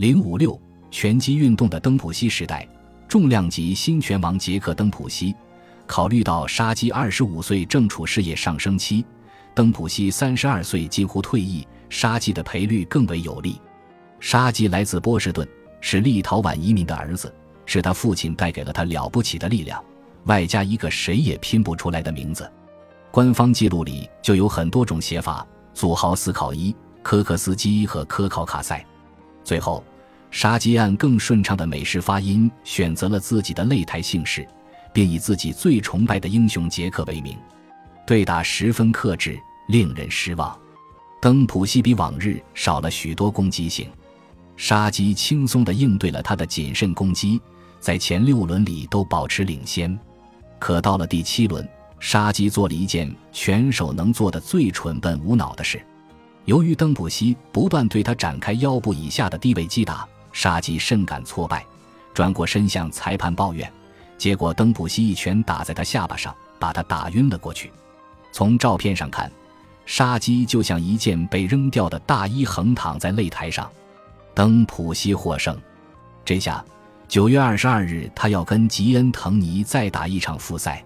零五六拳击运动的登普西时代，重量级新拳王杰克·登普西，考虑到沙基二十五岁正处事业上升期，登普西三十二岁几乎退役，杀鸡的赔率更为有利。杀鸡来自波士顿，是立陶宛移民的儿子，是他父亲带给了他了不起的力量，外加一个谁也拼不出来的名字。官方记录里就有很多种写法：祖豪斯考伊、科克斯基和科考卡塞。最后，杀鸡按更顺畅的美式发音选择了自己的擂台姓氏，并以自己最崇拜的英雄杰克为名。对打十分克制，令人失望。登普西比往日少了许多攻击性，杀鸡轻松地应对了他的谨慎攻击，在前六轮里都保持领先。可到了第七轮。杀鸡做了一件拳手能做的最蠢笨无脑的事。由于登普西不断对他展开腰部以下的低位击打，沙基甚感挫败，转过身向裁判抱怨。结果，登普西一拳打在他下巴上，把他打晕了过去。从照片上看，沙基就像一件被扔掉的大衣，横躺在擂台上。登普西获胜。这下，九月二十二日，他要跟吉恩·滕尼再打一场复赛。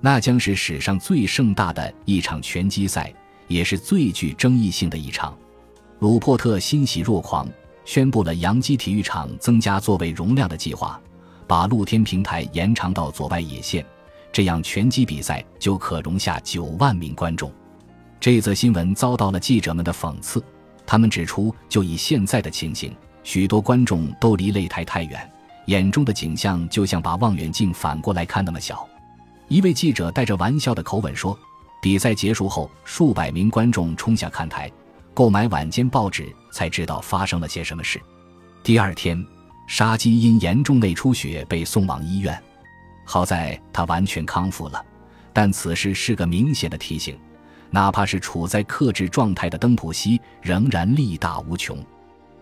那将是史上最盛大的一场拳击赛，也是最具争议性的一场。鲁珀特欣喜若狂，宣布了洋基体育场增加座位容量的计划，把露天平台延长到左外野线，这样拳击比赛就可容下九万名观众。这则新闻遭到了记者们的讽刺，他们指出，就以现在的情形，许多观众都离擂台太远，眼中的景象就像把望远镜反过来看那么小。一位记者带着玩笑的口吻说：“比赛结束后，数百名观众冲下看台，购买晚间报纸，才知道发生了些什么事。第二天，沙基因严重内出血被送往医院，好在他完全康复了。但此事是个明显的提醒，哪怕是处在克制状态的登普西，仍然力大无穷。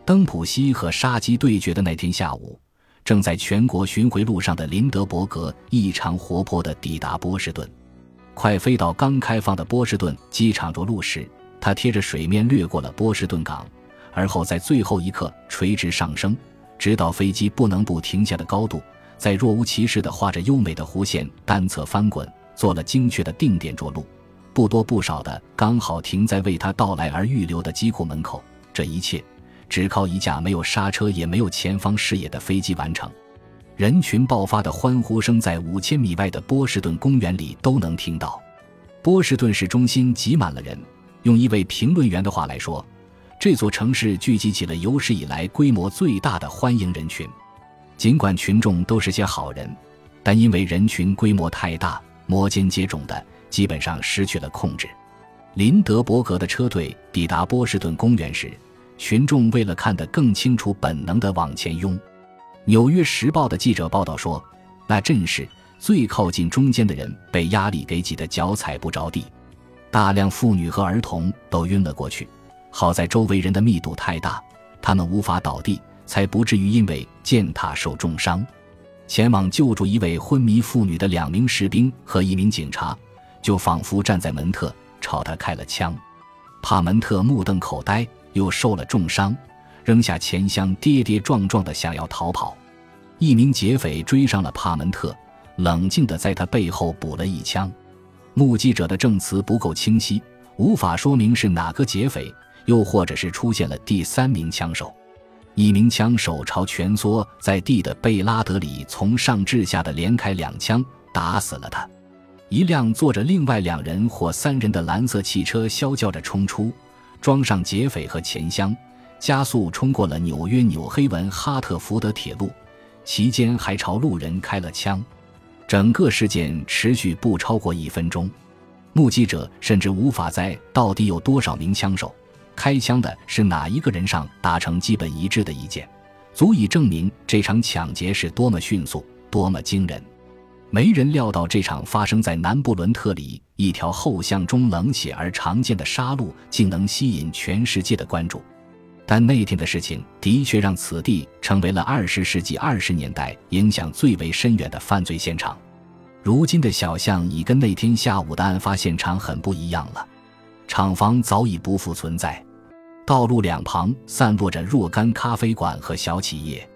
登普西和沙基对决的那天下午。”正在全国巡回路上的林德伯格异常活泼地抵达波士顿，快飞到刚开放的波士顿机场着陆时，他贴着水面掠过了波士顿港，而后在最后一刻垂直上升，直到飞机不能不停下的高度，在若无其事地画着优美的弧线单侧翻滚，做了精确的定点着陆，不多不少的刚好停在为他到来而预留的机库门口。这一切。只靠一架没有刹车也没有前方视野的飞机完成，人群爆发的欢呼声在五千米外的波士顿公园里都能听到。波士顿市中心挤满了人，用一位评论员的话来说，这座城市聚集起了有史以来规模最大的欢迎人群。尽管群众都是些好人，但因为人群规模太大，摩肩接踵的，基本上失去了控制。林德伯格的车队抵达波士顿公园时。群众为了看得更清楚，本能地往前拥。《纽约时报》的记者报道说，那阵势最靠近中间的人被压力给挤得脚踩不着地，大量妇女和儿童都晕了过去。好在周围人的密度太大，他们无法倒地，才不至于因为践踏受重伤。前往救助一位昏迷妇女的两名士兵和一名警察，就仿佛站在门特，朝他开了枪。帕门特目瞪口呆。又受了重伤，扔下钱箱，跌跌撞撞的想要逃跑。一名劫匪追上了帕门特，冷静的在他背后补了一枪。目击者的证词不够清晰，无法说明是哪个劫匪，又或者是出现了第三名枪手。一名枪手朝蜷缩在地的贝拉德里从上至下的连开两枪，打死了他。一辆坐着另外两人或三人的蓝色汽车啸叫着冲出。装上劫匪和钱箱，加速冲过了纽约纽黑文哈特福德铁路，期间还朝路人开了枪。整个事件持续不超过一分钟，目击者甚至无法在到底有多少名枪手、开枪的是哪一个人上达成基本一致的意见，足以证明这场抢劫是多么迅速、多么惊人。没人料到这场发生在南布伦特里一条后巷中冷血而常见的杀戮，竟能吸引全世界的关注。但那天的事情的确让此地成为了二十世纪二十年代影响最为深远的犯罪现场。如今的小巷已跟那天下午的案发现场很不一样了，厂房早已不复存在。道路两旁散落着若干咖啡馆和小企业。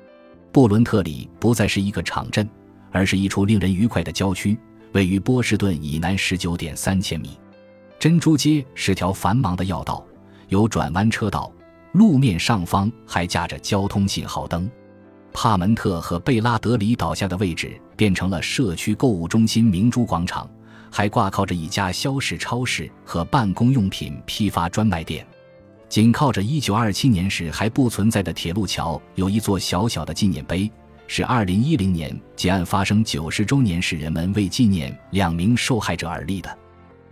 布伦特里不再是一个场镇，而是一处令人愉快的郊区，位于波士顿以南十九点三千米。珍珠街是条繁忙的要道，有转弯车道，路面上方还架着交通信号灯。帕门特和贝拉德里倒下的位置变成了社区购物中心明珠广场，还挂靠着一家肖氏超市和办公用品批发专卖店。紧靠着1927年时还不存在的铁路桥，有一座小小的纪念碑，是2010年劫案发生90周年时人们为纪念两名受害者而立的。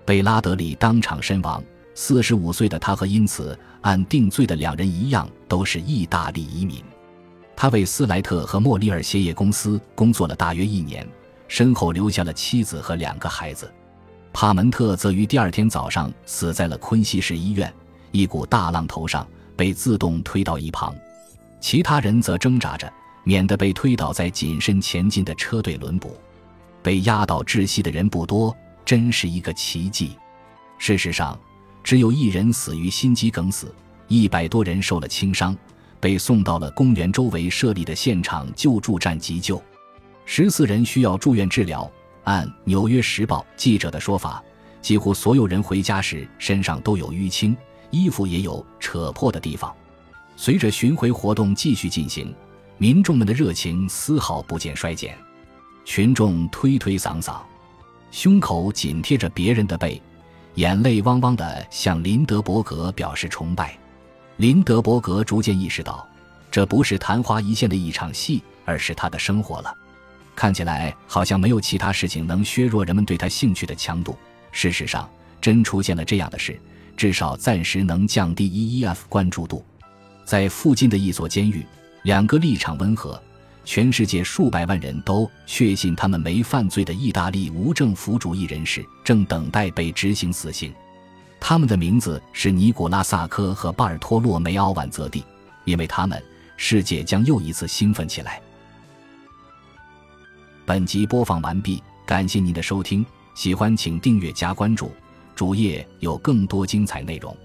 贝拉德里当场身亡。45岁的他和因此按定罪的两人一样，都是意大利移民。他为斯莱特和莫里尔鞋业公司工作了大约一年，身后留下了妻子和两个孩子。帕门特则于第二天早上死在了昆西市医院。一股大浪头上被自动推到一旁，其他人则挣扎着，免得被推倒在谨慎前进的车队轮补。被压倒窒息的人不多，真是一个奇迹。事实上，只有一人死于心肌梗死，一百多人受了轻伤，被送到了公园周围设立的现场救助站急救。十四人需要住院治疗。按《纽约时报》记者的说法，几乎所有人回家时身上都有淤青。衣服也有扯破的地方。随着巡回活动继续进行，民众们的热情丝毫不见衰减。群众推推搡搡，胸口紧贴着别人的背，眼泪汪汪地向林德伯格表示崇拜。林德伯格逐渐意识到，这不是昙花一现的一场戏，而是他的生活了。看起来好像没有其他事情能削弱人们对他兴趣的强度。事实上，真出现了这样的事。至少暂时能降低 EEF 关注度。在附近的一所监狱，两个立场温和、全世界数百万人都确信他们没犯罪的意大利无政府主义人士正等待被执行死刑。他们的名字是尼古拉萨科和巴尔托洛梅奥万泽蒂。因为他们，世界将又一次兴奋起来。本集播放完毕，感谢您的收听，喜欢请订阅加关注。主页有更多精彩内容。